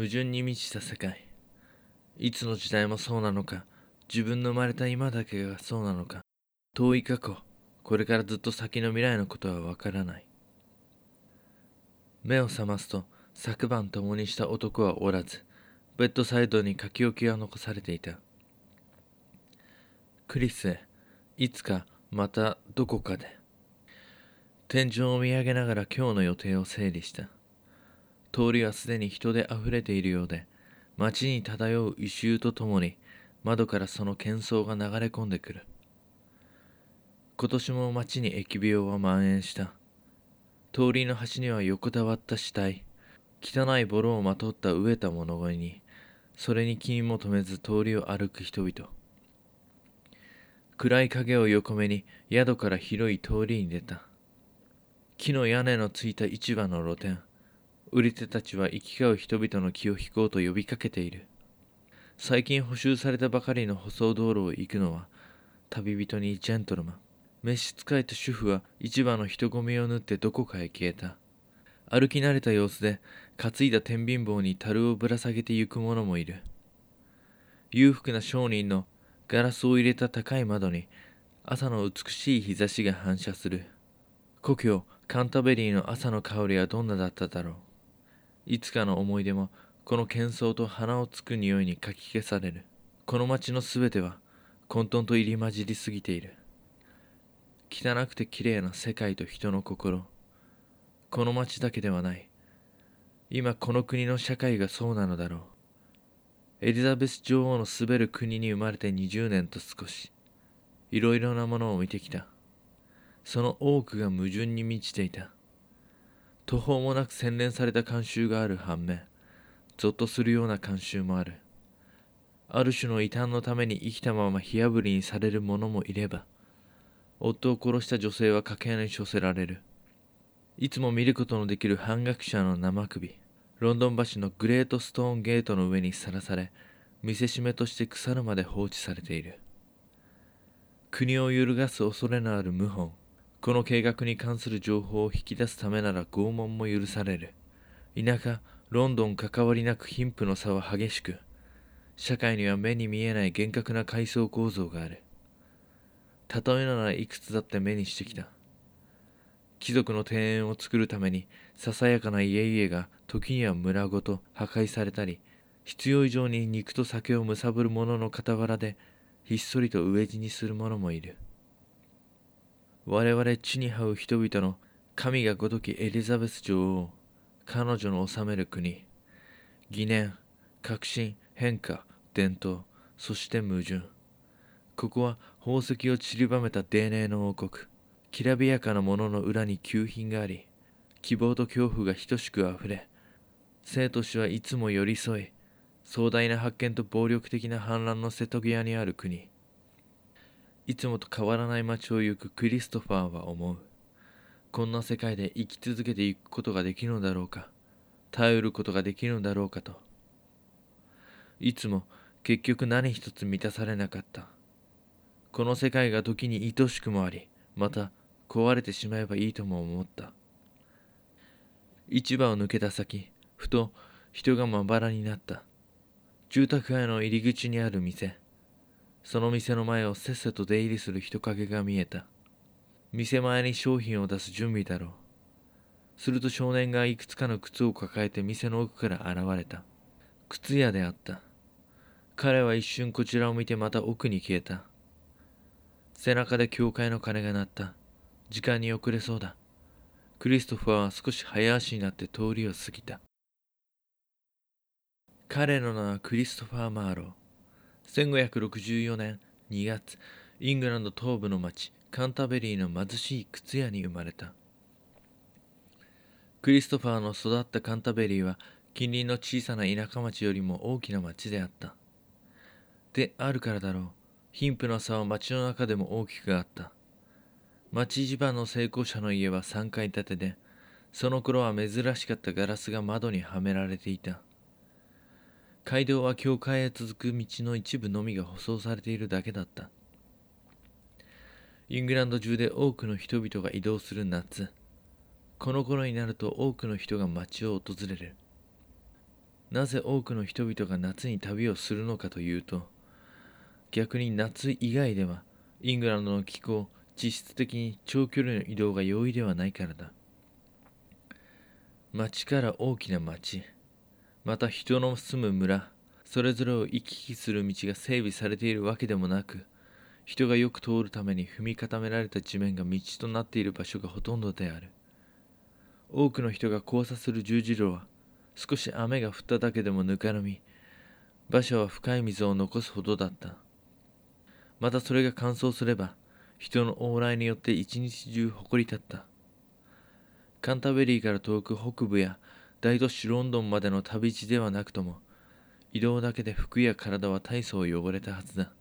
矛盾に満ちた世界。いつの時代もそうなのか。自分の生まれた今だけがそうなのか。遠い過去。これからずっと先の未来のことはわからない。目を覚ますと昨晩共にした男はおらずベッドサイドに書き置きが残されていた。クリスへいつかまたどこかで。天井を見上げながら今日の予定を整理した。通りはすでに人であふれているようで街に漂う異臭とともに窓からその喧騒が流れ込んでくる。今年も街に疫病は蔓延した。通りの端には横たわった死体汚いボロをまとった飢えた物乞いにそれに気にも留めず通りを歩く人々。暗い影を横目に宿から広い通りに出た。木の屋根のついた市場の露店。売り手たちは行き交う人々の気を引こうと呼びかけている。最近補修されたばかりの舗装道路を行くのは旅人にジェントルマン。召使いと主婦は市場の人混みを縫ってどこかへ消えた。歩き慣れた様子で担いだ天秤棒に樽をぶら下げて行く者もいる。裕福な商人のガラスを入れた高い窓に朝の美しい日差しが反射する。故郷カンタベリーの朝の香りはどんなだっただろう。いつかの思い出もこの喧騒と鼻をつく匂いにかき消される。この街のすべては混沌と入り混じりすぎている。汚くて綺麗な世界と人の心。この街だけではない。今この国の社会がそうなのだろう。エリザベス女王の滑る国に生まれて20年と少し。いろいろなものを見てきた。その多くが矛盾に満ちていた。途方もなく洗練された慣習がある反面ゾッとするような慣習もある。ある種の異端のために生きたまま火あぶりにされる者もいれば夫を殺した女性は家計に処せられる。いつも見ることのできる反学者の生首ロンドン橋のグレートストーンゲートの上にさらされ見せしめとして腐るまで放置されている。国を揺るがす恐れのある謀反この計画に関する情報を引き出すためなら拷問も許される。田舎ロンドン関わりなく貧富の差は激しく社会には目に見えない厳格な階層構造がある。例えならいくつだって目にしてきた。貴族の庭園を作るためにささやかな家々が時には村ごと破壊されたり必要以上に肉と酒を貪る者の傍らでひっそりと飢え死にする者もいる。我々地に這う人々の神がごときエリザベス女王彼女の治める国疑念革新変化伝統そして矛盾。ここは宝石を散りばめた泥寧の王国。きらびやかなものの裏に急品があり希望と恐怖が等しくあふれ生と死はいつも寄り添い壮大な発見と暴力的な反乱の瀬戸際にある国。いつもと変わらない街を行くクリストファーは思う。こんな世界で生き続けていくことができるのだろうか。頼ることができるのだろうかと。いつも結局何一つ満たされなかった。この世界が時に愛しくもありまた壊れてしまえばいいとも思った。市場を抜けた先ふと人がまばらになった。住宅街の入り口にある店。その店の前をせっせと出入りする人影が見えた。店前に商品を出す準備だろう。すると少年がいくつかの靴を抱えて店の奥から現れた。靴屋であった。彼は一瞬こちらを見てまた奥に消えた。背中で教会の鐘が鳴った。時間に遅れそうだ。クリストファーは少し早足になって通りを過ぎた。彼の名はクリストファー・マーロー。1564年2月イングランド東部の町カンタベリーの貧しい靴屋に生まれた。クリストファーの育ったカンタベリーは近隣の小さな田舎町よりも大きな町であった。であるからだろう。貧富の差は町の中でも大きくあった。町一番の成功者の家は3階建てでその頃は珍しかったガラスが窓にはめられていた。街道は教会へ続く道の一部のみが舗装されているだけだった。イングランド中で多くの人々が移動する夏。この頃になると多くの人が街を訪れる。なぜ多くの人々が夏に旅をするのかというと逆に夏以外ではイングランドの気候実質的に長距離の移動が容易ではないからだ。町から大きな町また人の住む村それぞれを行き来する道が整備されているわけでもなく人がよく通るために踏み固められた地面が道となっている場所がほとんどである。多くの人が交差する十字路は少し雨が降っただけでもぬかるみ場所は深い水を残すほどだった。またそれが乾燥すれば人の往来によって一日中誇り立った。カンタベリーから遠く北部や大都市ロンドンまでの旅路ではなくとも移動だけで服や体は大層汚れたはずだ。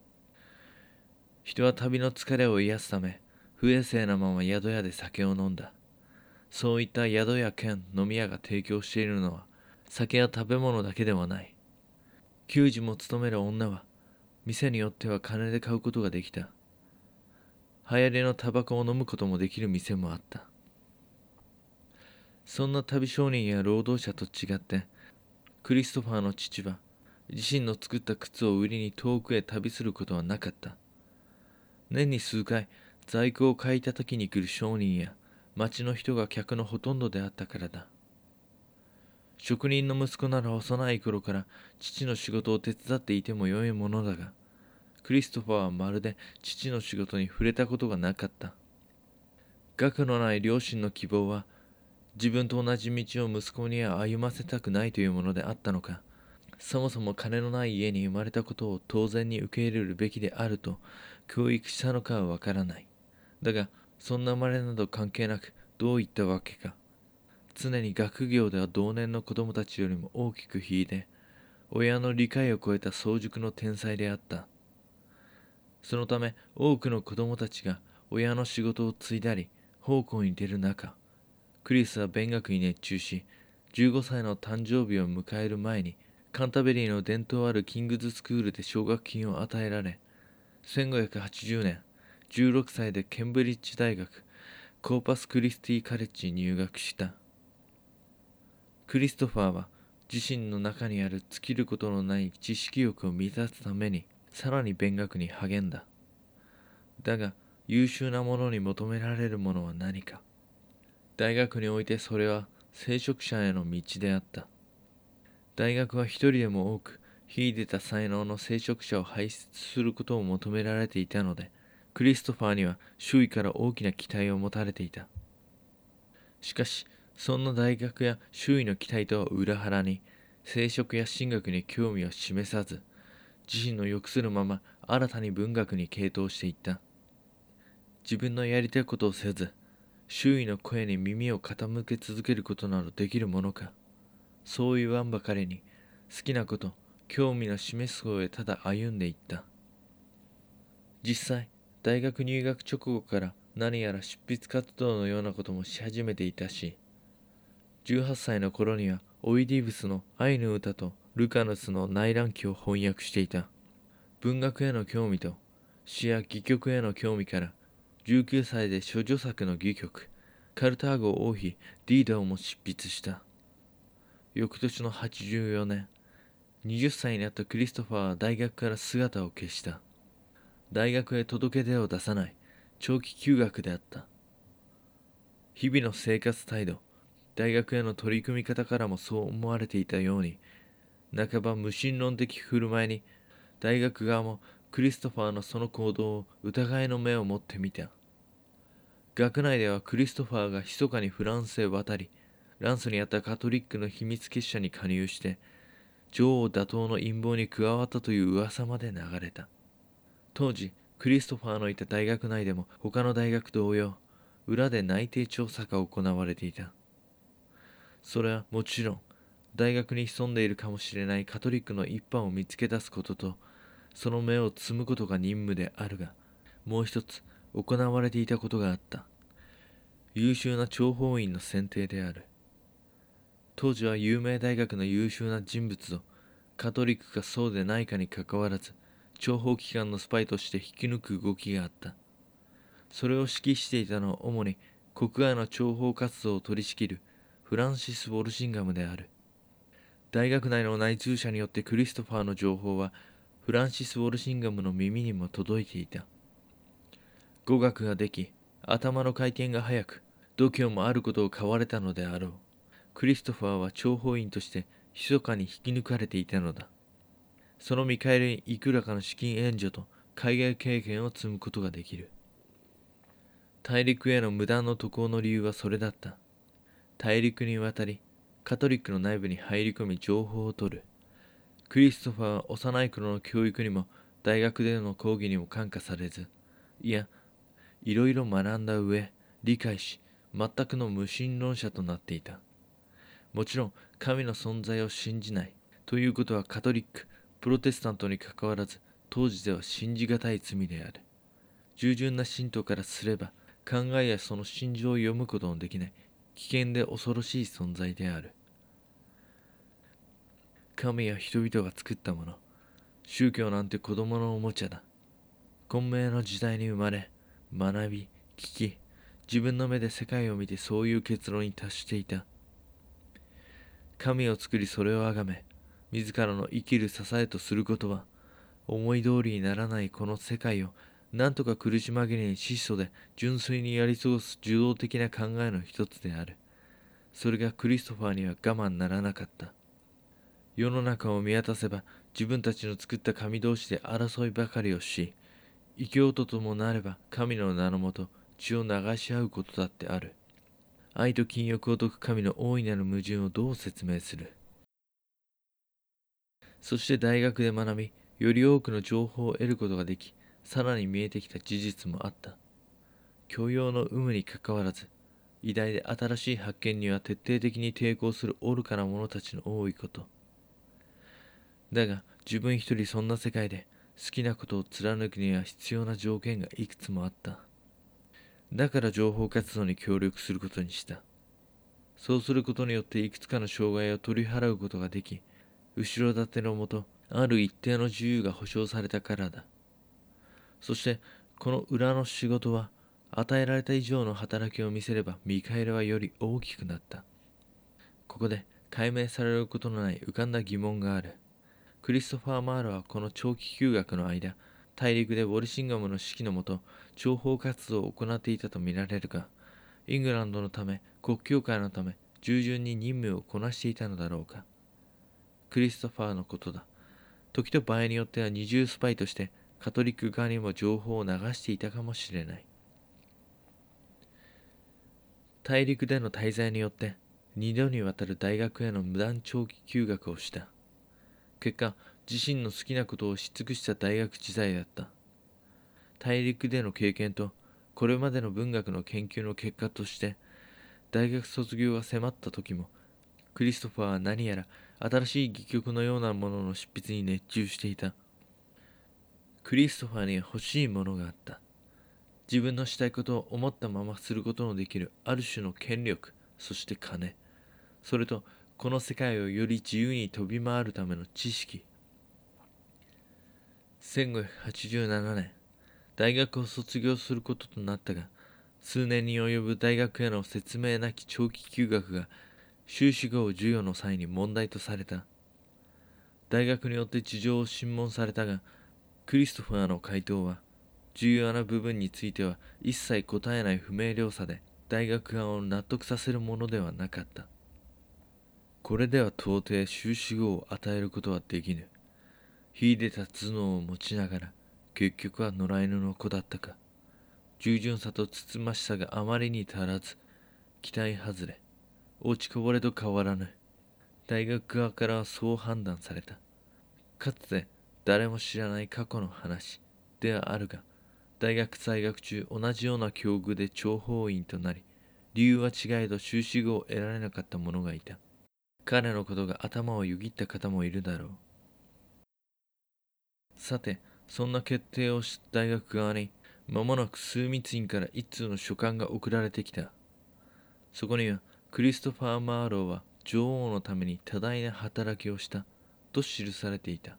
人は旅の疲れを癒すため不衛生なまま宿屋で酒を飲んだ。そういった宿や県飲み屋が提供しているのは酒や食べ物だけではない。給仕も務める女は店によっては金で買うことができた。流行りのタバコを飲むこともできる店もあった。そんな旅商人や労働者と違ってクリストファーの父は自身の作った靴を売りに遠くへ旅することはなかった年に数回在庫を買いた時に来る商人や町の人が客のほとんどであったからだ職人の息子なら幼い頃から父の仕事を手伝っていてもよいものだが、クリストファーはまるで父の仕事に触れたことがなかった。学のない両親の希望は、自分と同じ道を息子には歩ませたくないというものであったのか、そもそも金のない家に生まれたことを当然に受け入れるべきであると教育したのかはわからない。だが、そんな生まれなど関係なく、どういったわけか。常に学業では同年の子供たちよりも大きく引いて親の理解を超えた早熟の天才であったそのため多くの子供たちが親の仕事を継いだり奉公に出る中クリスは勉学に熱中し15歳の誕生日を迎える前にカンタベリーの伝統あるキングズスクールで奨学金を与えられ1580年16歳でケンブリッジ大学コーパスクリスティカレッジに入学した。クリストファーは自身の中にある尽きることのない知識欲を満たすためにさらに勉学に励んだ。だが優秀なものに求められるものは何か。大学においてそれは聖職者への道であった。大学は一人でも多く秀でた才能の聖職者を輩出することを求められていたのでクリストファーには周囲から大きな期待を持たれていた。しかしそんな大学や周囲の期待とは裏腹に聖職や神学に興味を示さず自身の欲するまま新たに文学に傾倒していった。自分のやりたいことをせず周囲の声に耳を傾け続けることなどできるものか。そう言わんばかりに好きなこと興味の示す方へただ歩んでいった。実際大学入学直後から何やら執筆活動のようなこともし始めていたし18歳の頃にはオイディブスの愛の歌とルカヌスの内覧記を翻訳していた。文学への興味と詩や戯曲への興味から19歳で処女作の戯曲カルターゴ王妃ディーダをも執筆した。翌年の84年20歳になったクリストファーは大学から姿を消した。大学へ届け出を出さない長期休学であった。日々の生活態度大学への取り組み方からもそう思われていたように半ば無神論的振る舞いに大学側もクリストファーのその行動を疑いの目を持ってみた。学内ではクリストファーが密かにフランスへ渡りランスにあったカトリックの秘密結社に加入して女王打倒の陰謀に加わったという噂まで流れた。当時クリストファーのいた大学内でも他の大学同様裏で内定調査が行われていた。それはもちろん大学に潜んでいるかもしれないカトリックの一派を見つけ出すこととその目を摘むことが任務であるがもう一つ行われていたことがあった。優秀な諜報員の選定である。当時は有名大学の優秀な人物とカトリックかそうでないかにかかわらず諜報機関のスパイとして引き抜く動きがあった。それを指揮していたのは主に国外の諜報活動を取り仕切るフランシス・ウォルシンガムである。大学内の内通者によってクリストファーの情報はフランシス・ウォルシンガムの耳にも届いていた。語学ができ頭の回転が速く度胸もあることを買われたのであろう。クリストファーは諜報員として密かに引き抜かれていたのだ。その見返りにいくらかの資金援助と海外経験を積むことができる。大陸への無断の渡航の理由はそれだった。大陸に渡りカトリックの内部に入り込み情報を取る。クリストファーは幼い頃の教育にも大学での講義にも感化されずいやいろいろ学んだ上理解し全くの無神論者となっていた。もちろん神の存在を信じないということはカトリックプロテスタントにかかわらず当時では信じがたい罪である。従順な信徒からすれば考えやその心情を読むことのできない危険で恐ろしい存在である。神や人々が作ったもの宗教なんて子供のおもちゃだ。混迷の時代に生まれ学び聞き自分の目で世界を見てそういう結論に達していた。神を作りそれを崇め自らの生きる支えとすることは思い通りにならないこの世界を何とか苦し紛れに質素で純粋にやり過ごす受動的な考えの一つである。それがクリストファーには我慢ならなかった。世の中を見渡せば自分たちの作った神同士で争いばかりをし異教徒ともなれば神の名のもと血を流し合うことだってある。愛と禁欲を解く神の大いなる矛盾をどう説明する。そして大学で学びより多くの情報を得ることができさらに見えてきた事実もあった。教養の有無にかかわらず偉大で新しい発見には徹底的に抵抗する愚かな者たちの多いこと。だが自分一人そんな世界で好きなことを貫くには必要な条件がいくつもあった。だから情報活動に協力することにした。そうすることによっていくつかの障害を取り払うことができ後ろ盾のもとある一定の自由が保障されたからだ。そしてこの裏の仕事は与えられた以上の働きを見せれば見返りはより大きくなった。ここで解明されることのない浮かんだ疑問がある。クリストファー・マーロはこの長期休学の間大陸でウォルシンガムの指揮のもと諜報活動を行っていたとみられるがイングランドのため国教会のため従順に任務をこなしていたのだろうか。クリストファーのことだ。時と場合によっては二重スパイとしてカトリック側にも情報を流していたかもしれない。大陸での滞在によって二度にわたる大学への無断長期休学をした。結果自身の好きなことをし尽くした大学時代だった。大陸での経験とこれまでの文学の研究の結果として大学卒業が迫った時もクリストファーは何やら新しい戯曲のようなものの執筆に熱中していた。クリストファーに欲しいものがあった。自分のしたいことを思ったまますることのできるある種の権力そして金。それとこの世界をより自由に飛び回るための知識。1587年大学を卒業することとなったが数年に及ぶ大学への説明なき長期休学が修士号授与の際に問題とされた。大学によって事情を審問されたがクリストファーの回答は重要な部分については一切答えない不明瞭さで大学側を納得させるものではなかった。これでは到底修士号を与えることはできぬ。秀でた頭脳を持ちながら結局は野良犬の子だったか。従順さとつつましさがあまりに足らず期待外れ。落ちこぼれと変わらぬ。大学側からはそう判断された。かつて誰も知らない過去の話ではあるが大学在学中同じような境遇で諜報員となり理由は違えど修士号を得られなかった者がいた。彼のことが頭をよぎった方もいるだろう。さてそんな決定をした大学側に間もなく枢密院から一通の書簡が送られてきた。そこにはクリストファー・マーローは女王のために多大な働きをしたと記されていた。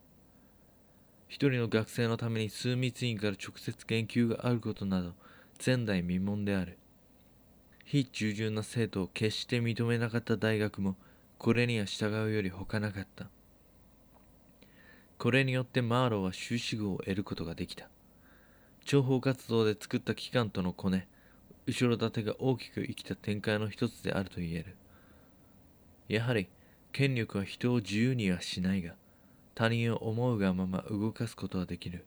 一人の学生のために枢密院から直接研究があることなど前代未聞である。非従順な生徒を決して認めなかった大学もこれには従うより他なかった。これによってマーローは終止符を得ることができた。諜報活動で作った機関とのコネ後ろ盾が大きく生きた展開の一つであると言える。やはり権力は人を自由にはしないが他人を思うがまま動かすことはできる。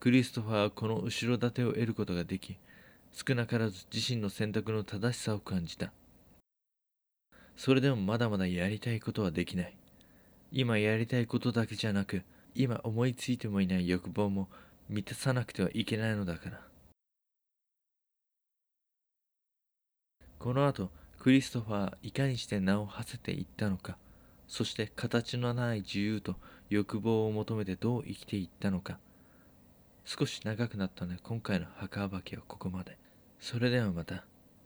クリストファーはこの後ろ盾を得ることができ少なからず自身の選択の正しさを感じた。それでもまだまだやりたいことはできない。今やりたいことだけじゃなく今思いついてもいない欲望も満たさなくてはいけないのだから。この後クリストファーはいかにして名を馳せていったのかそして形のない自由と欲望を求めてどう生きていったのか少し長くなったので今回の墓暴きはここまで。それではまた。